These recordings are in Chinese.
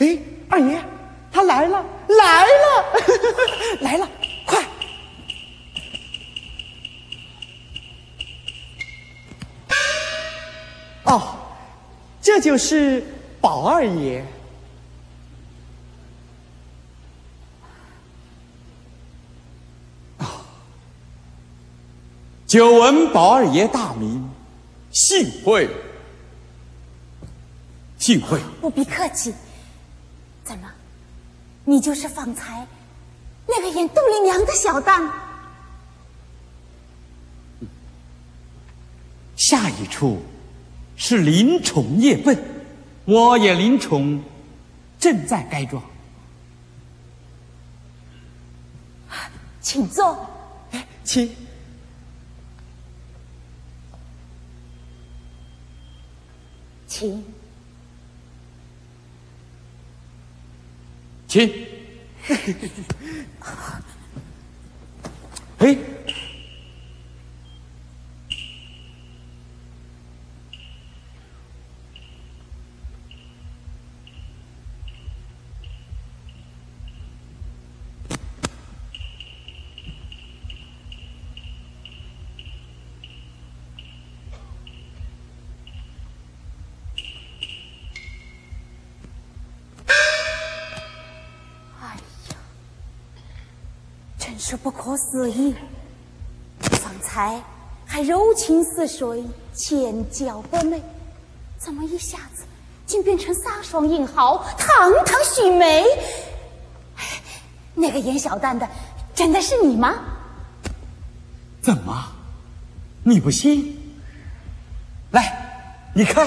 哎，二爷，他来了，来了，来了，快！哦，这就是宝二爷。啊，久闻宝二爷大名，幸会，幸会。不必客气。怎么，你就是方才那个演杜丽娘的小旦？下一处。是林宠夜奔，我演林宠，正在该庄，请坐。哎，请，请，请。是不可思议，方才还柔情似水、千娇百媚，怎么一下子竟变成飒爽英豪、堂堂许梅？那个演小旦的，真的是你吗？怎么，你不信？来，你看。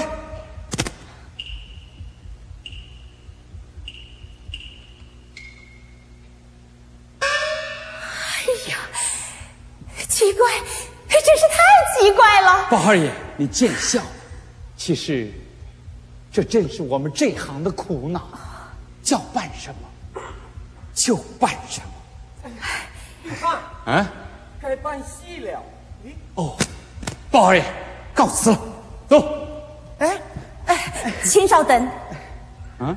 宝二爷，你见笑了。其实，这正是我们这行的苦恼，叫办什么就办什么。你看，啊，该办戏了。哦，宝二爷，告辞了，走。哎哎，请稍等。啊？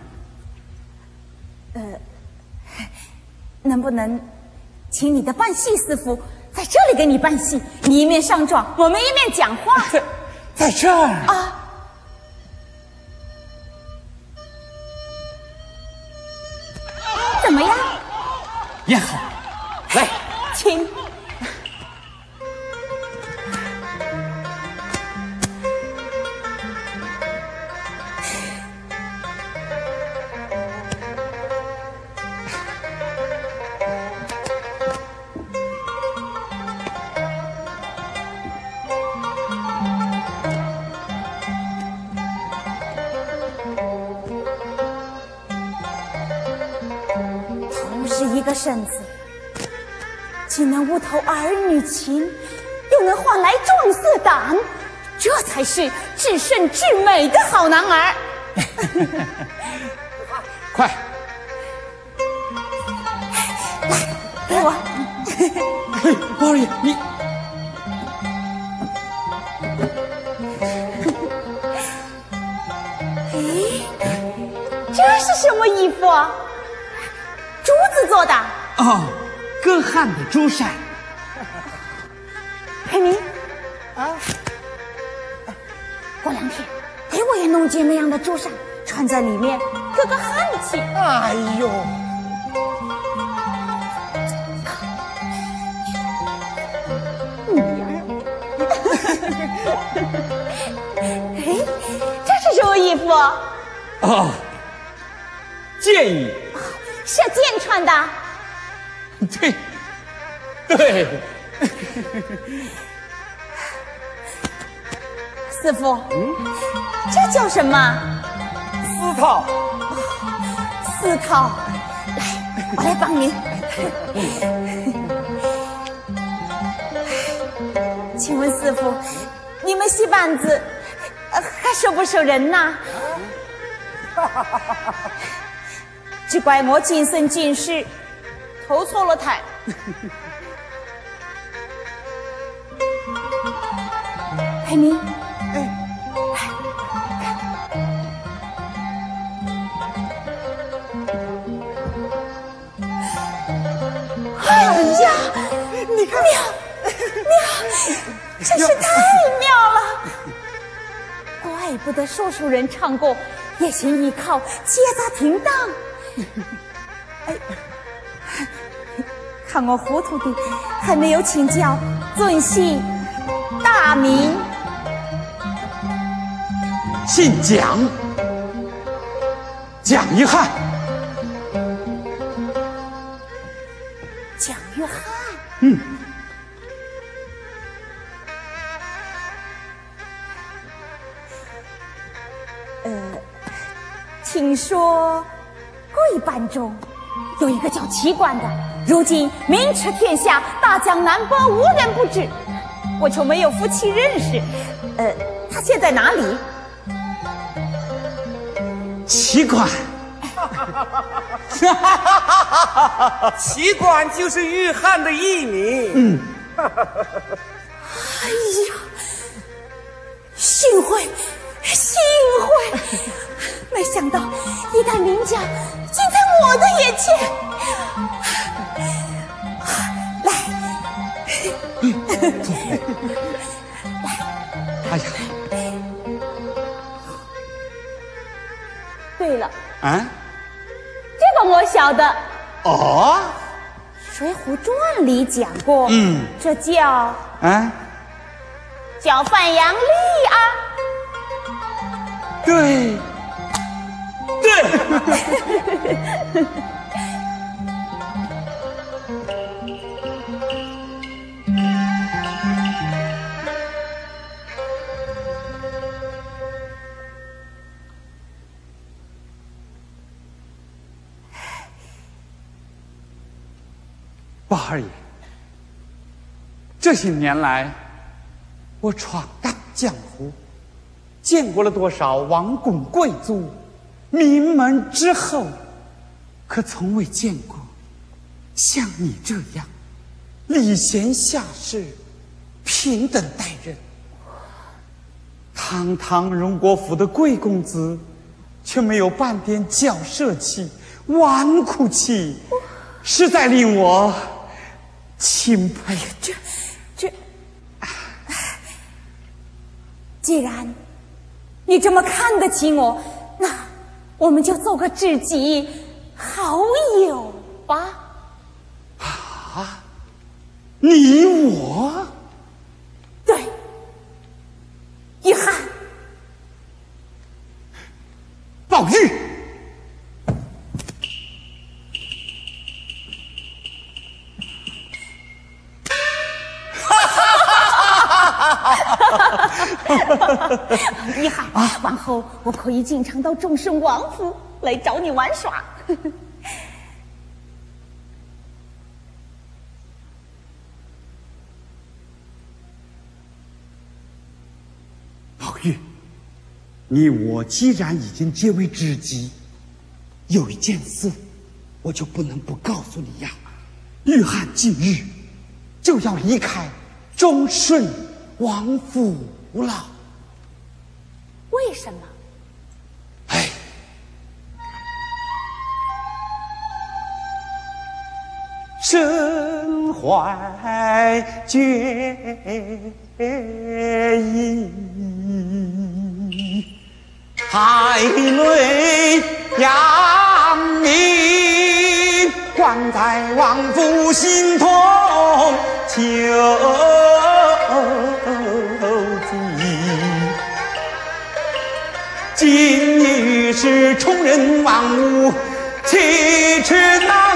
呃，能不能请你的扮戏师傅？在这里给你办戏，你一面上妆，我们一面讲话。在 在这儿啊，怎么样？也好，来，请。身子既能悟透儿女情，又能换来壮色胆，这才是至顺至美的好男儿。快，来，给我。嘿，包二爷，你，哎，这是什么衣服？珠子做的哦，割汗的珠衫。佩明，啊，过两天给我也弄件那样的珠衫，穿在里面割个汗气。哎呦，你呀，哎，这是什么衣服？哦，剑衣。是剑穿的，对，对。师傅，嗯，这叫什么？丝套。丝套，来，我来帮您。请问师傅，你们戏班子还收不收人呐？只怪我今生今世投错了胎 哎你看哎呀你妙妙真是太妙了。怪不得说书人唱过夜行依靠借他停当。哎，看我糊涂的，还没有请教尊姓大名。姓蒋，蒋一汉。蒋约翰。嗯。呃，请说贵班中有一个叫齐冠的，如今名驰天下，大江南北无人不知，我却没有夫妻认识。呃，他现在哪里？奇观，奇观就是玉汉的艺名。嗯。哎呀，幸会，幸会！到一代名家竟在我的眼前。来，来，哎呀。对了，啊，这个我晓得。哦，《水浒传》里讲过，嗯，这叫啊，叫范阳丽啊。对，八二爷，这些年来，我闯荡江湖，见过了多少王公贵族、名门之后，可从未见过像你这样礼贤下士、平等待人。堂堂荣国府的贵公子，却没有半点骄奢气、纨绔气，实在令我。钦佩，这这，既然你这么看得起我，我们就做个知己好友吧。啊，你我，以经常到众顺王府来找你玩耍。宝玉，你我既然已经结为知己，有一件事我就不能不告诉你呀。玉汉近日就要离开忠顺王府了。为什么？身怀绝艺，海内扬名，关在王府心头求。今日是崇仁王屋，七尺男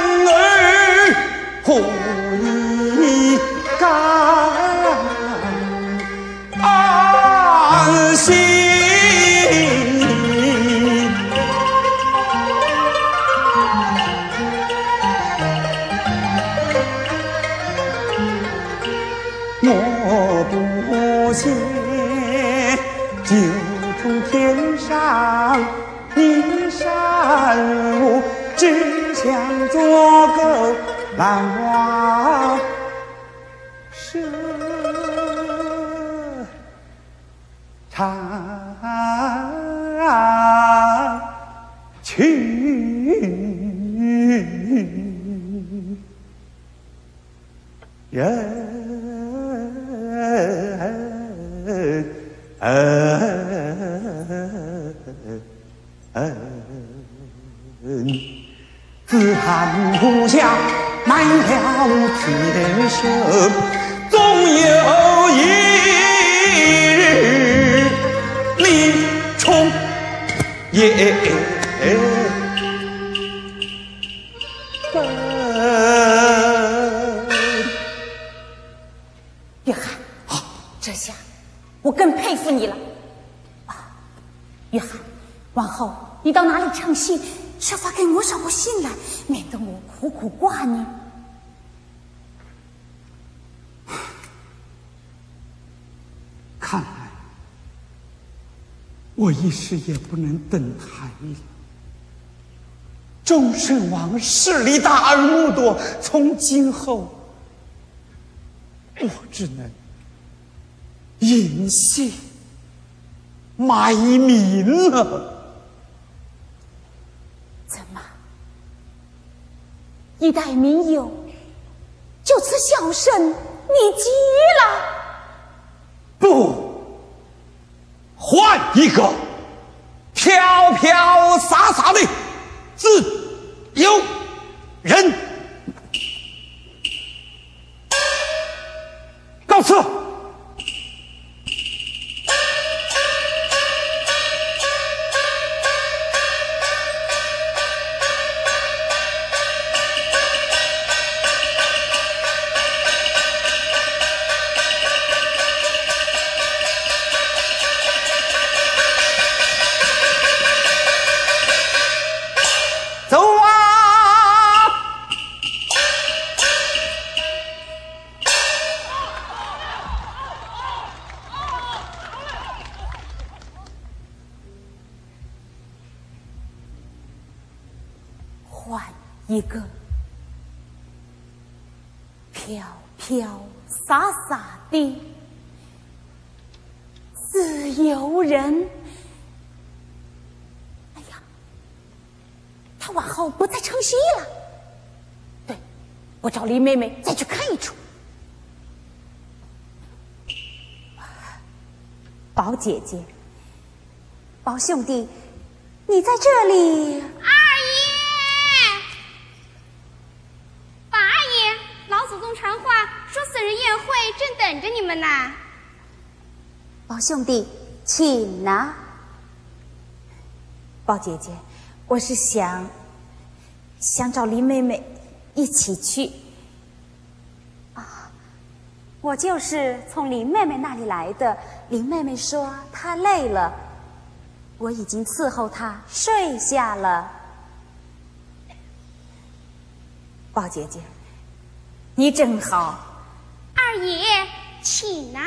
铺下满了铁锈我一时也不能登台了。众圣王势力大而目多，从今后我只能隐姓埋名了。怎么，一代名友就此销声匿迹了？不，换一个飘飘洒洒的自由人。找林妹妹再去看一出。宝姐姐，宝兄弟，你在这里。二爷，八爷，老祖宗传话说死人宴会正等着你们呢。宝兄弟，请拿。宝姐姐，我是想想找林妹妹一起去。啊，我就是从林妹妹那里来的。林妹妹说她累了，我已经伺候她睡下了。宝姐姐，你真好。二爷，请拿。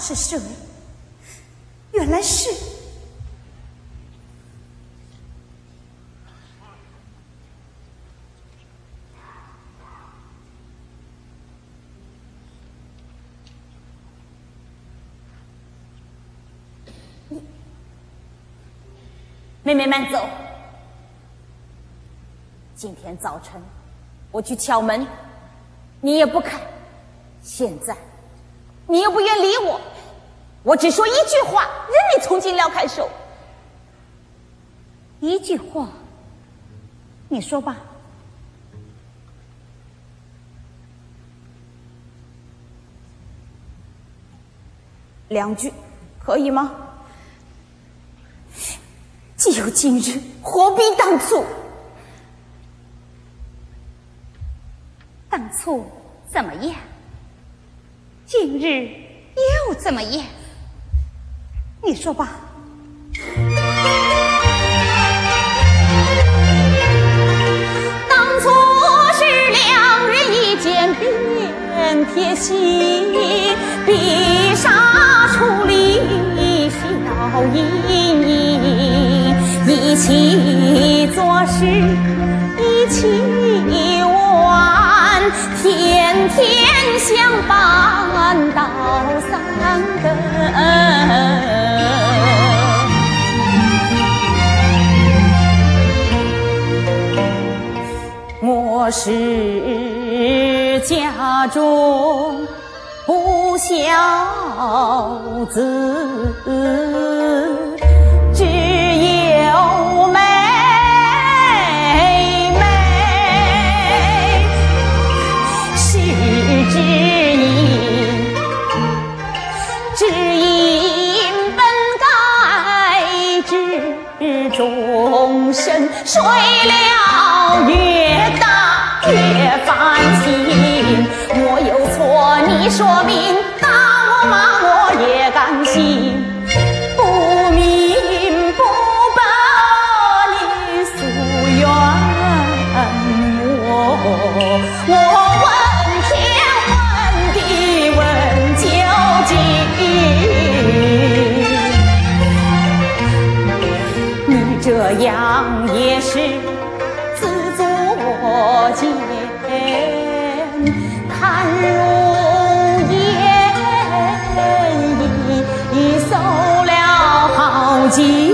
是谁？原来是妹妹慢走。今天早晨我去敲门，你也不开。现在你又不愿理我，我只说一句话，任你从今撩开手。一句话，你说吧。两句可以吗？既有今日，何必当初？当初怎么样？今日又怎么样？你说吧。当初是两人一见便贴心，碧纱处理笑盈盈，一起做事一起玩，天天相伴到三更。是家中不孝子，作贱，看如烟已受了好几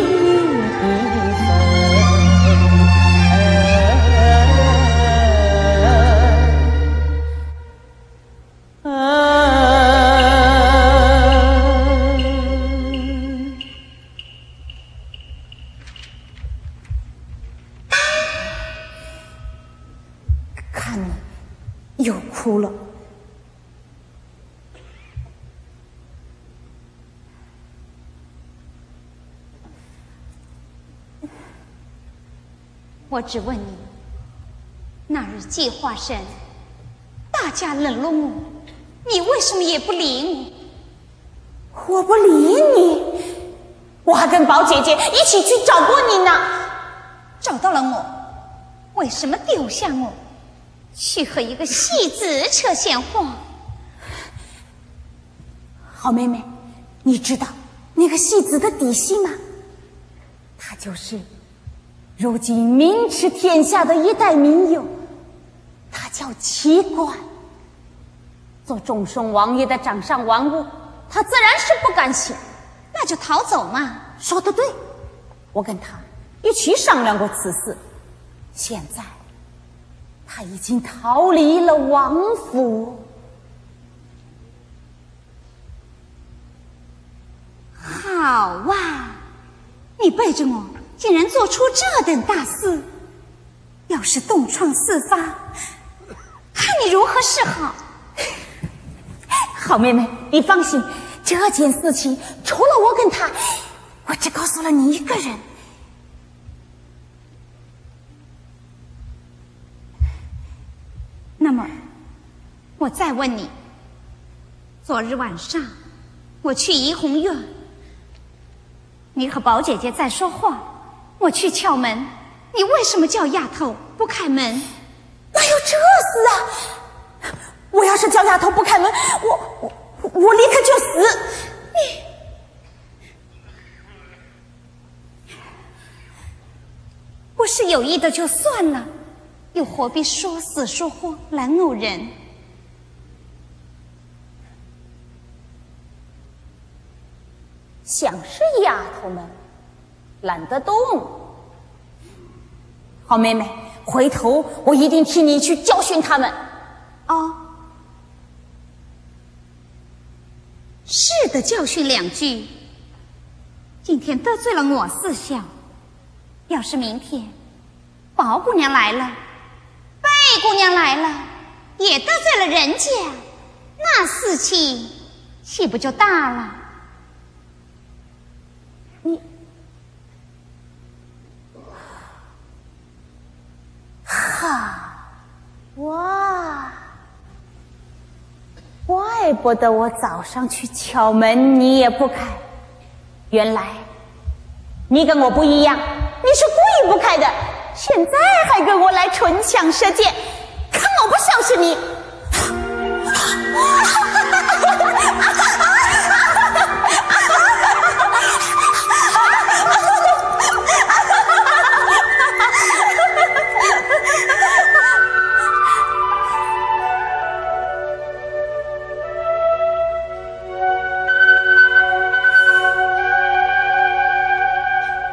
只问你，那日计划生，大家冷落我，你为什么也不理我？我不理你，我还跟宝姐姐一起去找过你呢。找到了我，为什么丢下我，去和一个戏子扯闲话？好妹妹，你知道那个戏子的底细吗？他就是如今名驰天下的一代名优，他叫齐官。做众生王爷的掌上玩物，他自然是不甘心。那就逃走嘛。说的对，我跟他一起商量过此事，现在他已经逃离了王府。好啊，你背着我，竟然做出这等大事，要是东窗事发，看你如何是好。好妹妹，你放心，这件事情除了我跟他，我只告诉了你一个人。那么，我再问你，昨日晚上我去怡红院，你和宝姐姐在说话，我去敲门，你为什么叫丫头不开门？哪有这事啊？我要是叫丫头不开门，我我我立刻就死。你不是有意的就算了，又何必说死说活来讹人？想是丫头们懒得动。好妹妹，回头我一定替你去教训他们。啊，是的，教训两句。今天得罪了我四小，要是明天宝姑娘来了，贝姑娘来了，也得罪了人家，那事情岂不就大了？哈，怪不得我早上去敲门你也不开，原来你跟我不一样，你是故意不开的，现在还跟我来唇枪舌剑，看我不收拾你！